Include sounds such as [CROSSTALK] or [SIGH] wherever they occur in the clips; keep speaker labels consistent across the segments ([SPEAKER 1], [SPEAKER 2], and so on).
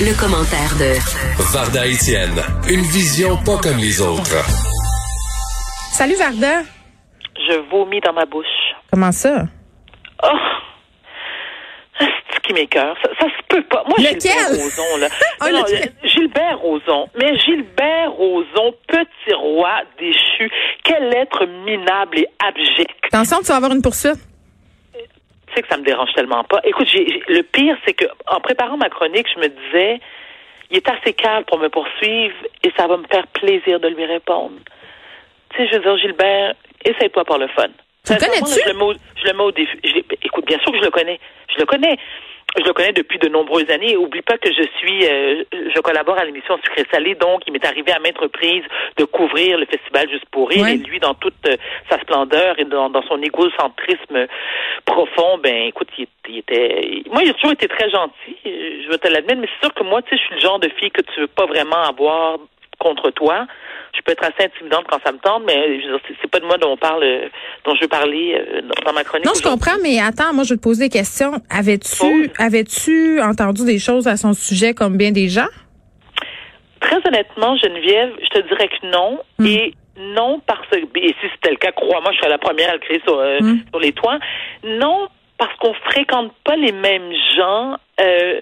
[SPEAKER 1] Le, commentaire de
[SPEAKER 2] Varda Etienne, une vision pas comme les autres.
[SPEAKER 3] Salut Varda.
[SPEAKER 4] Je vomis dans ma bouche.
[SPEAKER 3] Comment ça?
[SPEAKER 4] Oh! C'est qui m'écœure. Ça, ça se peut pas. Moi,
[SPEAKER 3] Lequel?
[SPEAKER 4] Gilbert Rozon, là.
[SPEAKER 3] Oh,
[SPEAKER 4] Non, non,
[SPEAKER 3] lequel?
[SPEAKER 4] Gilbert Rozon. Mais Gilbert Rozon, petit roi déchu, quel être minable et abject.
[SPEAKER 3] Attention, tu vas avoir une poursuite.
[SPEAKER 4] Tu sais que ça me dérange tellement pas. Écoute, le pire, c'est que en préparant ma chronique, je me disais, il est assez calme pour me poursuivre et ça va me faire plaisir de lui répondre. Tu sais, je veux dire, Gilbert, essaye-toi par le fun.
[SPEAKER 3] Tu le connais-tu?
[SPEAKER 4] Je le mets au, je le mets au défi. Je écoute, bien sûr que je le connais. Je le connais. Je le connais depuis de nombreuses années. Oublie pas que je suis, euh, je collabore à l'émission Sucré Salé, donc il m'est arrivé à maintes reprises de couvrir le festival Juste pour rire.
[SPEAKER 3] Ouais.
[SPEAKER 4] Et lui, dans toute euh, sa splendeur et dans, dans son égocentrisme profond, ben écoute, il, il était, moi, il a toujours été très gentil. Je veux te l'admettre, mais c'est sûr que moi, tu sais, je suis le genre de fille que tu veux pas vraiment avoir contre toi. Je peux être assez intimidante quand ça me tente, mais c'est- pas de moi dont on parle, euh, dont je veux parler euh, dans- ma chronique.
[SPEAKER 3] Non, je comprends, mais attends, moi, je vais te poser des questions. Avais-tu, avais-tu entendu des choses à son sujet comme bien des gens?
[SPEAKER 4] Très honnêtement, Geneviève, je te dirais que non.
[SPEAKER 3] Hmm.
[SPEAKER 4] Et non parce que, et si c'était le cas, crois-moi, je serais la première à le créer sur, euh,
[SPEAKER 3] Hmm.
[SPEAKER 4] sur les toits. Non parce qu'on fréquente pas les mêmes gens. euh,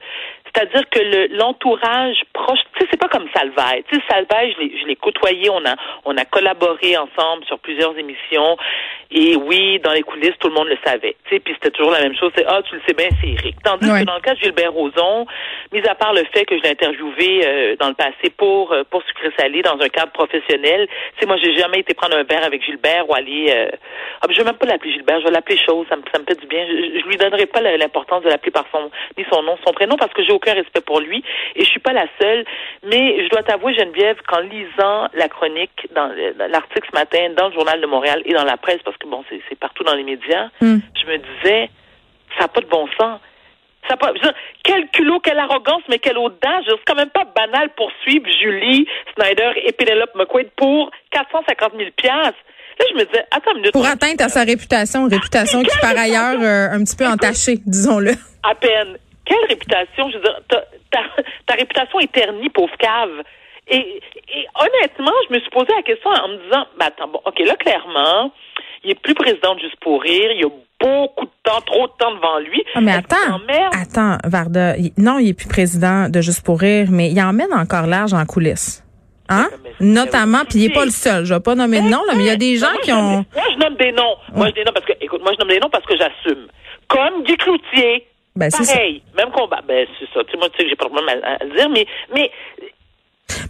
[SPEAKER 4] c'est-à-dire que le- l'entourage proche, tu sais, c'est pas comme Salvaille. Tu sais, Salvaille, je l'ai, je l'ai côtoyé, on a, on a collaboré ensemble sur plusieurs émissions. Et oui, dans les coulisses, tout le monde le savait. Puis c'était toujours la même chose. C'est ah, tu le sais bien, c'est Eric. Tandis
[SPEAKER 3] Ouais.
[SPEAKER 4] que dans le cas de Gilbert Rozon, mis à part le fait que je l'ai interviewé euh, dans le passé pour euh, pour sucré salé dans un cadre professionnel, tu sais, moi j'ai jamais été prendre un verre avec Gilbert ou aller. Euh, ah, je vais même pas l'appeler Gilbert, je vais l'appeler Chose. Ça me ça me fait du bien. Je, je lui donnerai pas l'importance de l'appeler par son ni son nom, son prénom parce que j'ai aucun respect pour lui et je suis pas la seule. Mais je dois t'avouer Geneviève qu'en lisant la chronique dans euh, l'article ce matin dans le journal de Montréal et dans la presse parce que bon c'est partout dans les médias,
[SPEAKER 3] Hmm.
[SPEAKER 4] je me disais ça n'a pas de bon sens. Ça pas, je veux dire, quel culot, quelle arrogance, mais quelle audace. C'est quand même pas banal pour suivre Julie Snyder et Penelope McQuaid pour 450 000 piastres. Là, je me disais, attends une minute.
[SPEAKER 3] Pour atteindre à sa réputation, réputation qui par ailleurs euh, un petit peu entachée, disons-le.
[SPEAKER 4] À peine. Quelle réputation? Je veux dire, ta, ta, ta réputation est ternie, pauvre cave. Et, et honnêtement, je me suis posé la question en me disant, ben attends, bon, OK, là, clairement, il est plus président de Juste pour rire. Il y a beaucoup de temps, trop de temps devant lui.
[SPEAKER 3] Ah, mais attends, attends, Varda. il- Non, il est plus président de Juste pour rire, mais il emmène encore large en coulisses. Hein? Notamment, puis il est pas le seul. Je vais pas nommer de nom, là, mais il y a des gens qui ont...
[SPEAKER 4] Moi, je nomme des noms. Moi, je des noms parce que, écoute, moi, je nomme des noms parce que j'assume. Comme Guy Cloutier.
[SPEAKER 3] Ben, c'est ça.
[SPEAKER 4] Pareil. Même combat. Ben, c'est ça. Tu sais, moi, tu sais que j'ai pas de problème à, à le dire, mais, mais,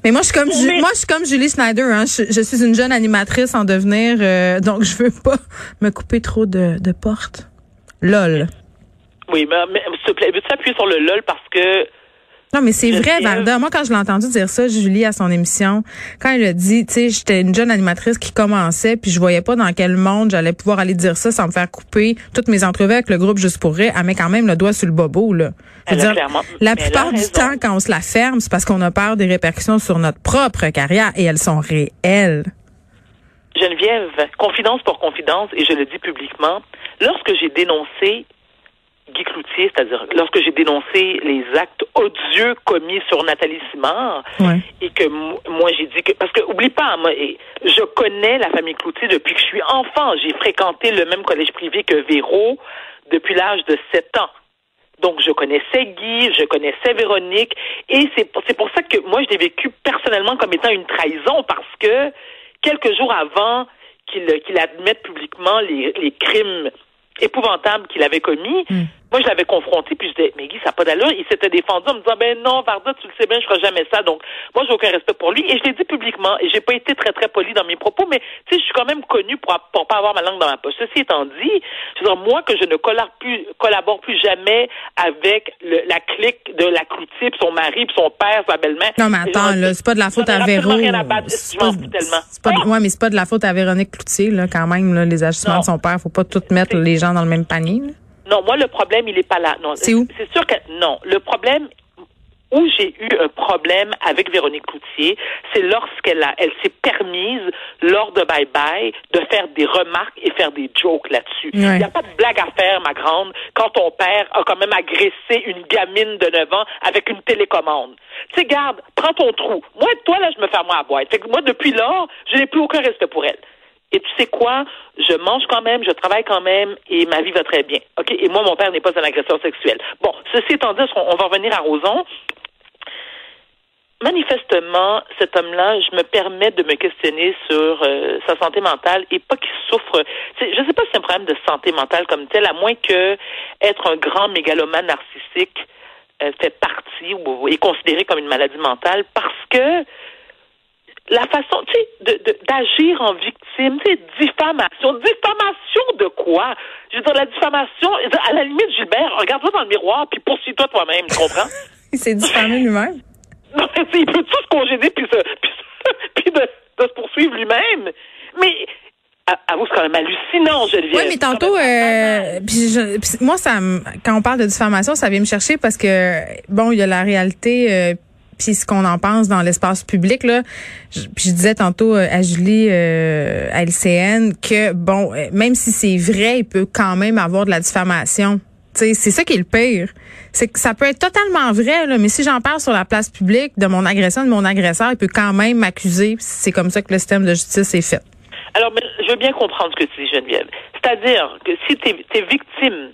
[SPEAKER 3] Mais moi, je suis comme, Ju- moi, je suis comme Julie Snyder. Hein. Je, je suis une jeune animatrice en devenir, euh, donc je veux pas me couper trop de, de portes. Lol.
[SPEAKER 4] oui, mais, mais s'il te plaît, veux-tu appuyer sur le LOL parce que,
[SPEAKER 3] Non, mais c'est vrai, Varda. Moi, quand je l'ai entendu dire ça, Julie, à son émission, quand elle a dit, tu sais, j'étais une jeune animatrice qui commençait, puis je voyais pas dans quel monde j'allais pouvoir aller dire ça sans me faire couper toutes mes entrevues avec le groupe Juste pour rire, elle met quand même le doigt sur le bobo, là. Dire, la plupart du temps, quand on se la ferme, c'est parce qu'on a peur des répercussions sur notre propre carrière, et elles sont réelles.
[SPEAKER 4] Geneviève, confidence pour confidence, et je le dis publiquement, lorsque j'ai dénoncé Guy Cloutier, c'est-à-dire lorsque j'ai dénoncé les actes odieux commis sur Nathalie Simard, et que mo- moi j'ai dit que parce que oublie pas moi je connais la famille Cloutier depuis que je suis enfant. J'ai fréquenté le même collège privé que Véro depuis l'âge de 7 ans. Donc je connaissais Guy je connaissais Véronique et c'est pour, c'est pour ça que moi je l'ai vécu personnellement comme étant une trahison parce que quelques jours avant qu'il qu'il admette publiquement les, les crimes épouvantables qu'il avait commis moi, je l'avais confronté, puis je disais, mais Guy, ça n'a pas d'allure. Il s'était défendu en me disant, ben non, Varda, tu le sais bien, je ferai jamais ça. Donc, moi, j'ai aucun respect pour lui. Et je l'ai dit publiquement, et j'ai pas été très, très poli dans mes propos, mais, tu sais, je suis quand même connue pour, pour pas avoir ma langue dans ma poche. Ceci étant dit, je veux dire, moi, que je ne collabore plus, collabore plus jamais avec le- la clique de la Cloutier, puis son mari, puis son père, sa belle-mère.
[SPEAKER 3] Non, mais attends, là, c'est pas de la faute à Véro. C'est pas- pas
[SPEAKER 4] Ah!
[SPEAKER 3] ouais, mais c'est pas de la faute à Véronique Cloutier, là, quand même, là, les agissements
[SPEAKER 4] Non.
[SPEAKER 3] de son père. Faut pas tout mettre les gens dans le même panier, là.
[SPEAKER 4] Non, moi, le problème, il est pas là. Non,
[SPEAKER 3] C'est où?
[SPEAKER 4] C'est sûr que, non. Le problème, où j'ai eu un problème avec Véronique Cloutier, c'est lorsqu'elle a, elle s'est permise lors de Bye Bye de faire des remarques et faire des jokes là-dessus. Il n'y a pas de blague à faire, ma grande, quand ton père a quand même agressé une gamine de 9 ans avec une télécommande. Tu sais, garde, prends ton trou. Moi, toi, là, je me fais moi à boîte. Fait que moi, depuis lors, je n'ai plus aucun respect pour elle. Et tu sais quoi? Je mange quand même, je travaille quand même et ma vie va très bien. OK? Et moi, mon père n'est pas un agresseur sexuel. Bon, ceci étant dit, on va revenir à Roson manifestement, cet homme-là, je me permets de me questionner sur euh, sa santé mentale et pas qu'il souffre. Je ne sais pas si c'est un problème de santé mentale comme tel, à moins que être un grand mégalomane narcissique euh, fait partie ou est considéré comme une maladie mentale parce que la façon, tu sais, d'agir en victime, tu sais, diffamation. Diffamation de quoi? Je veux dire, la diffamation, à la limite, Gilbert, regarde-toi dans le miroir puis poursuis-toi toi-même, tu comprends? [LAUGHS]
[SPEAKER 3] C'est diffamé lui-même. [LAUGHS]
[SPEAKER 4] Non, il peut tout se congéder puis, [LAUGHS] puis, de, de, se poursuivre lui-même. Mais Avoue, c'est quand même hallucinant, Geneviève.
[SPEAKER 3] Oui, mais tantôt, euh, puis moi, ça, quand on parle de diffamation, ça vient me chercher parce que, bon, il y a la réalité, euh, puis ce qu'on en pense dans l'espace public là. Je, puis je disais tantôt euh, à Julie euh, à LCN que bon, euh, même si c'est vrai, il peut quand même avoir de la diffamation c'est ça qui est le pire. C'est que ça peut être totalement vrai, là, mais si j'en parle sur la place publique de mon agression, de mon agresseur, il peut quand même m'accuser. C'est comme ça que le système de justice est fait.
[SPEAKER 4] Alors, je veux bien comprendre ce que tu dis, Geneviève. C'est-à-dire que si tu es, victime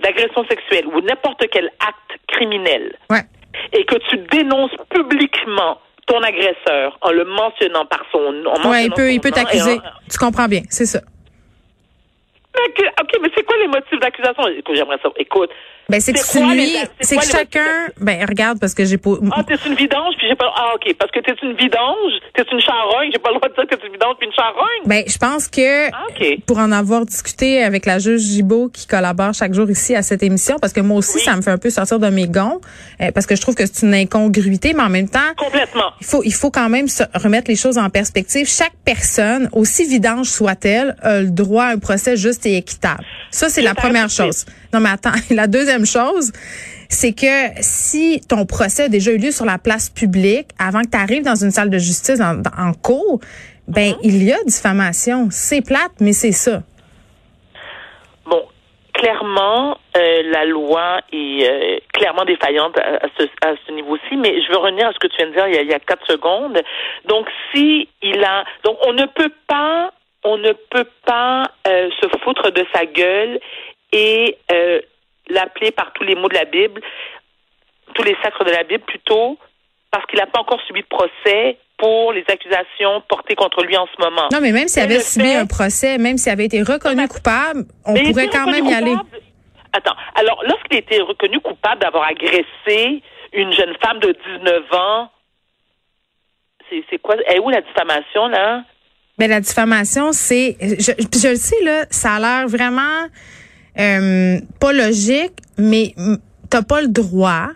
[SPEAKER 4] d'agression sexuelle ou n'importe quel acte criminel et que tu dénonces publiquement ton agresseur en le mentionnant par son nom.
[SPEAKER 3] Oui, il peut, il peut t'accuser. Tu comprends bien, c'est ça.
[SPEAKER 4] OK, mais c'est quoi les motifs d'accusation? Écoute, j'aimerais ça. Écoute.
[SPEAKER 3] Ben, c'est que nuis, c'est que chacun, ben, regarde, parce que j'ai pas.
[SPEAKER 4] Ah, t'es une vidange, puis j'ai pas, ah, OK, parce que t'es une vidange, t'es une charogne, j'ai pas le droit de dire que t'es une vidange puis une charogne.
[SPEAKER 3] Ben, je pense que,
[SPEAKER 4] ah,
[SPEAKER 3] pour en avoir discuté avec la juge Gibault qui collabore chaque jour ici à cette émission, parce que moi aussi, ça me fait un peu sortir de mes gonds, euh, parce que je trouve que c'est une incongruité, mais en même temps.
[SPEAKER 4] Complètement.
[SPEAKER 3] Il faut, il faut quand même se remettre les choses en perspective. Chaque personne, aussi vidange soit-elle, a le droit à un procès juste et équitable. Ça, c'est la première chose. Non, mais attends, [LAUGHS] la deuxième chose, c'est que si ton procès a déjà eu lieu sur la place publique, avant que tu arrives dans une salle de justice en, cours, ben mhm. il y a diffamation. C'est plate, mais c'est ça.
[SPEAKER 4] Bon, clairement, euh, la loi est euh, clairement défaillante à, ce, niveau-ci, mais je veux revenir à ce que tu viens de dire il y a, il y a quatre secondes. Donc, si il a, donc on ne peut pas on ne peut pas euh, se foutre de sa gueule et l'appeler par tous les mots de la Bible, tous les sacres de la Bible plutôt, parce qu'il n'a pas encore subi de procès pour les accusations portées contre lui en ce moment.
[SPEAKER 3] Non, mais même s'il avait subi un procès, même s'il avait été reconnu coupable, on pourrait quand même y aller.
[SPEAKER 4] Attends, alors lorsqu'il a été reconnu coupable d'avoir agressé une jeune femme de 19 ans, c'est quoi? est où la diffamation, là?
[SPEAKER 3] Ben la diffamation, c'est, je, je le sais là, ça a l'air vraiment euh, pas logique, mais t'as pas le droit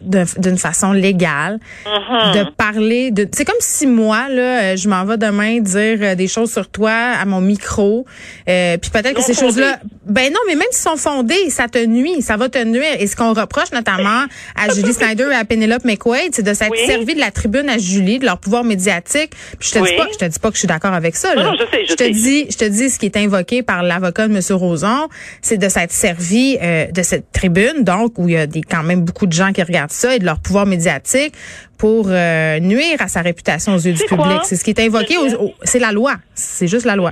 [SPEAKER 3] d'une façon légale
[SPEAKER 4] uh-huh.
[SPEAKER 3] de parler de c'est comme si moi là euh, je m'en vais demain dire euh, des choses sur toi à mon micro euh, puis peut-être que ces choses-là ben non mais même s'ils sont fondés ça te nuit ça va te nuire. Et ce qu'on reproche notamment à [LAUGHS] Julie Snyder et à Penelope McQuaid c'est de s'être servi de la tribune à Julie de leur pouvoir médiatique. Puis je te dis pas je te dis pas que je suis d'accord avec ça là.
[SPEAKER 4] Non, je, sais, je,
[SPEAKER 3] te dis je te dis ce qui est invoqué par l'avocat de monsieur Roson c'est de s'être servi de cette tribune donc où il y a des quand même beaucoup de gens qui regardent ça et de leur pouvoir médiatique pour euh, nuire à sa réputation aux yeux du public. C'est ce qui est invoqué. C'est la loi. C'est juste la loi.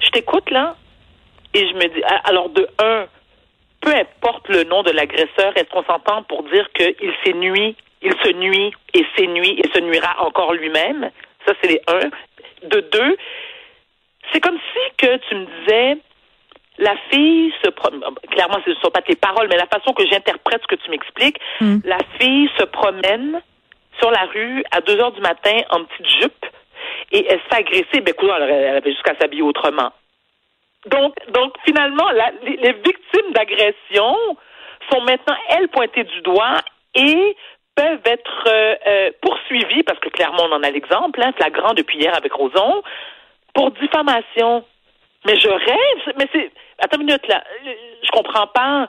[SPEAKER 4] Je t'écoute là et je me dis, alors de un, peu importe le nom de l'agresseur, est-ce qu'on s'entend pour dire qu'il s'est nuit, il se nuit et s'est nuit et se nuira encore lui-même? Ça, c'est les un. De deux, c'est comme si que tu me disais, la fille se promène, clairement ce ne sont pas tes paroles, mais la façon que j'interprète ce que tu m'expliques, hmm. la fille se promène sur la rue à 2 heures du matin en petite jupe et elle se fait agresser. Ben, écoute, elle avait jusqu'à s'habiller autrement. Donc, donc finalement, les, victimes d'agression sont maintenant, elles, pointées du doigt et peuvent être euh, euh, poursuivies, parce que clairement, on en a l'exemple, hein, flagrant depuis hier avec Roson, pour diffamation. Mais je rêve, mais c'est Attends une minute, là. Je comprends pas.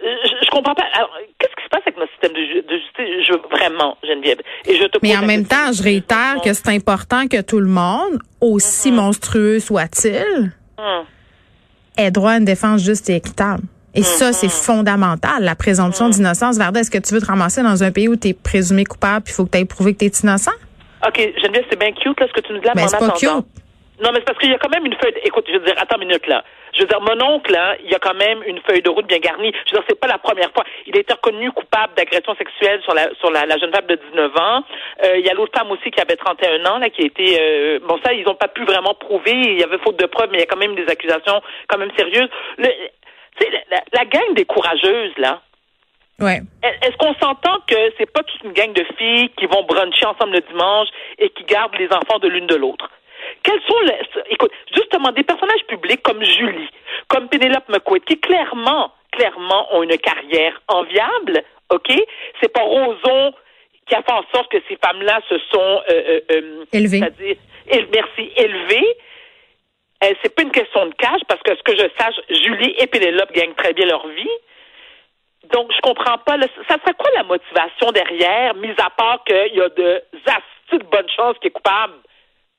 [SPEAKER 4] Je, comprends pas. Alors, qu'est-ce qui se passe avec notre système de, justice? Je vraiment, Geneviève. Et je te
[SPEAKER 3] Mais en même temps, je réitère que c'est important que tout le monde, aussi monstrueux soit-il,
[SPEAKER 4] Hum.
[SPEAKER 3] ait droit à une défense juste et équitable. Et ça, c'est fondamental, la présomption d'innocence. Varda, est-ce que tu veux te ramasser dans un pays où tu es présumé coupable puis il faut que tu aies prouvé que tu es innocent?
[SPEAKER 4] OK, Geneviève, c'est bien cute, là, ce que tu nous dis là,
[SPEAKER 3] Ben,
[SPEAKER 4] mais en
[SPEAKER 3] c'est pas
[SPEAKER 4] attendant-
[SPEAKER 3] cute.
[SPEAKER 4] Non, mais c'est parce qu'il y a quand même une feuille. de- Écoute, je veux dire, attends une minute là. Je veux dire, mon oncle, là, il y a quand même une feuille de route bien garnie. Je veux dire, c'est pas la première fois. Il a été reconnu coupable d'agression sexuelle sur la sur la, la jeune femme de 19 ans. Euh, il y a l'autre femme aussi qui avait 31 ans, là, qui a été. euh, bon, ça, ils ont pas pu vraiment prouver. Il y avait faute de preuves, mais il y a quand même des accusations quand même sérieuses. Le, tu sais, la, la, la gang des courageuses, là.
[SPEAKER 3] Ouais.
[SPEAKER 4] Est-ce qu'on s'entend que c'est pas toute une gang de filles qui vont bruncher ensemble le dimanche et qui gardent les enfants de l'une de l'autre? Quels sont les, écoute, justement, des personnages publics comme Julie, comme Penelope McQuaid, qui clairement, clairement ont une carrière enviable, ok? C'est pas Roson qui a fait en sorte que ces femmes-là se sont, euh, euh, euh,
[SPEAKER 3] Élevées.
[SPEAKER 4] c'est-à-dire, éle- merci, élevées. Euh, c'est pas une question de cash parce que ce que je sache, Julie et Pénélope gagnent très bien leur vie. Donc, je comprends pas. là, ça serait quoi la motivation derrière, mis à part qu'il y a de astuces de bonne chance qui est coupable?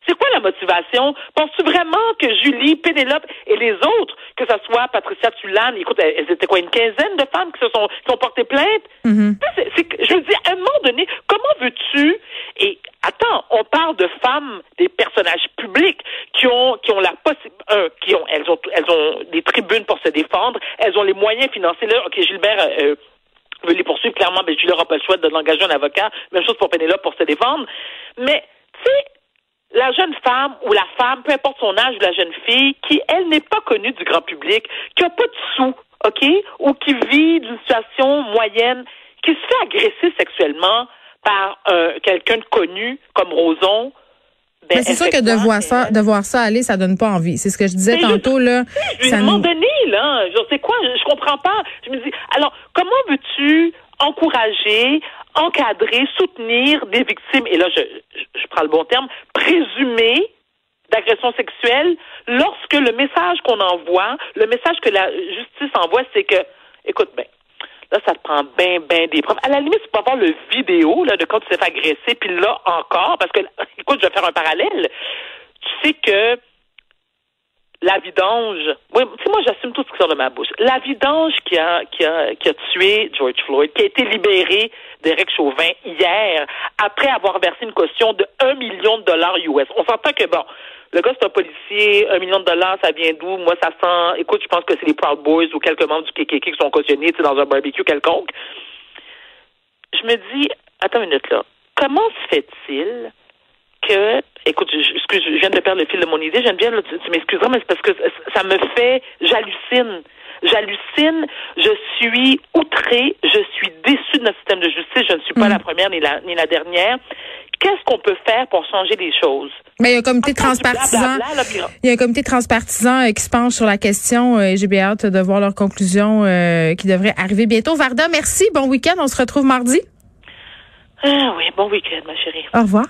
[SPEAKER 4] C'est quoi la motivation? Penses-tu vraiment que Julie, Pénélope et les autres, que ce soit Patricia Tulane, écoute, elles étaient quoi, une quinzaine de femmes qui se sont, qui ont porté plainte? Que- je veux dire, à un moment donné, comment veux-tu, et attends, on parle de femmes, des personnages publics qui ont, qui ont la possibilité, qui ont, elles ont, elles ont des tribunes pour se défendre, elles ont les moyens financiers. Là, OK, Gilbert, euh, veut les poursuivre, clairement, ben, je leur pas le choix de l'engager un avocat. Même chose pour Pénélope pour se défendre. Mais, tu sais, la jeune femme ou la femme, peu importe son âge ou la jeune fille, qui, elle, n'est pas connue du grand public, qui n'a pas de sous, OK, ou qui vit d'une situation moyenne, qui se fait agresser sexuellement par euh, quelqu'un de connu comme Roson, ben,
[SPEAKER 3] Mais c'est sûr que de voir ça, de voir ça aller, ça donne pas envie. C'est ce que je disais tantôt, là.
[SPEAKER 4] Je
[SPEAKER 3] Ça
[SPEAKER 4] à un moment donné, là, je sais quoi, je, je comprends pas. Je me dis, alors, comment veux-tu encourager, encadrer, soutenir des victimes, et là, je, je, prends le bon terme, présumées d'agression sexuelle, lorsque le message qu'on envoie, le message que la justice envoie, c'est que, écoute, ben, là, ça te prend bien, bien des preuves. À la limite, tu peux avoir le vidéo, là, de quand tu t'es fait agresser, puis là, encore, parce que, [LAUGHS] écoute, je vais faire un parallèle. Tu sais que la vidange. Oui, moi, j'assume tout ce qui sort de ma bouche. La vidange qui a, qui a, qui a tué George Floyd, qui a été libéré d'Éric Chauvin hier, après avoir versé une caution de 1 million de dollars US. On s'entend que, bon, le gars, c'est un policier, un million de dollars, ça vient d'où? Moi, ça sent, écoute, je pense que c'est les Proud Boys ou quelques membres du KKK qui sont cautionnés, tu sais, dans un barbecue quelconque. Je me dis, attends une minute, là. Comment se fait-il que, écoute, je, excuse, je viens de perdre le fil de mon idée, Geneviève, là, tu, tu m'excuseras, mais c'est parce que ça me fait, j'hallucine. J'hallucine, je suis outrée, je suis déçue de notre système de justice, je ne suis pas
[SPEAKER 3] Mm.
[SPEAKER 4] la première ni la, ni la dernière. Qu'est-ce qu'on peut faire pour changer les choses?
[SPEAKER 3] Mais il y a un comité transpartisan. Il y a un comité transpartisan qui se penche sur la question euh, et j'ai bien hâte de voir leurs conclusions euh, qui devraient arriver bientôt. Varda, merci. Bon week-end. On se retrouve mardi.
[SPEAKER 4] Ah oui, bon week-end, ma chérie.
[SPEAKER 3] Au revoir.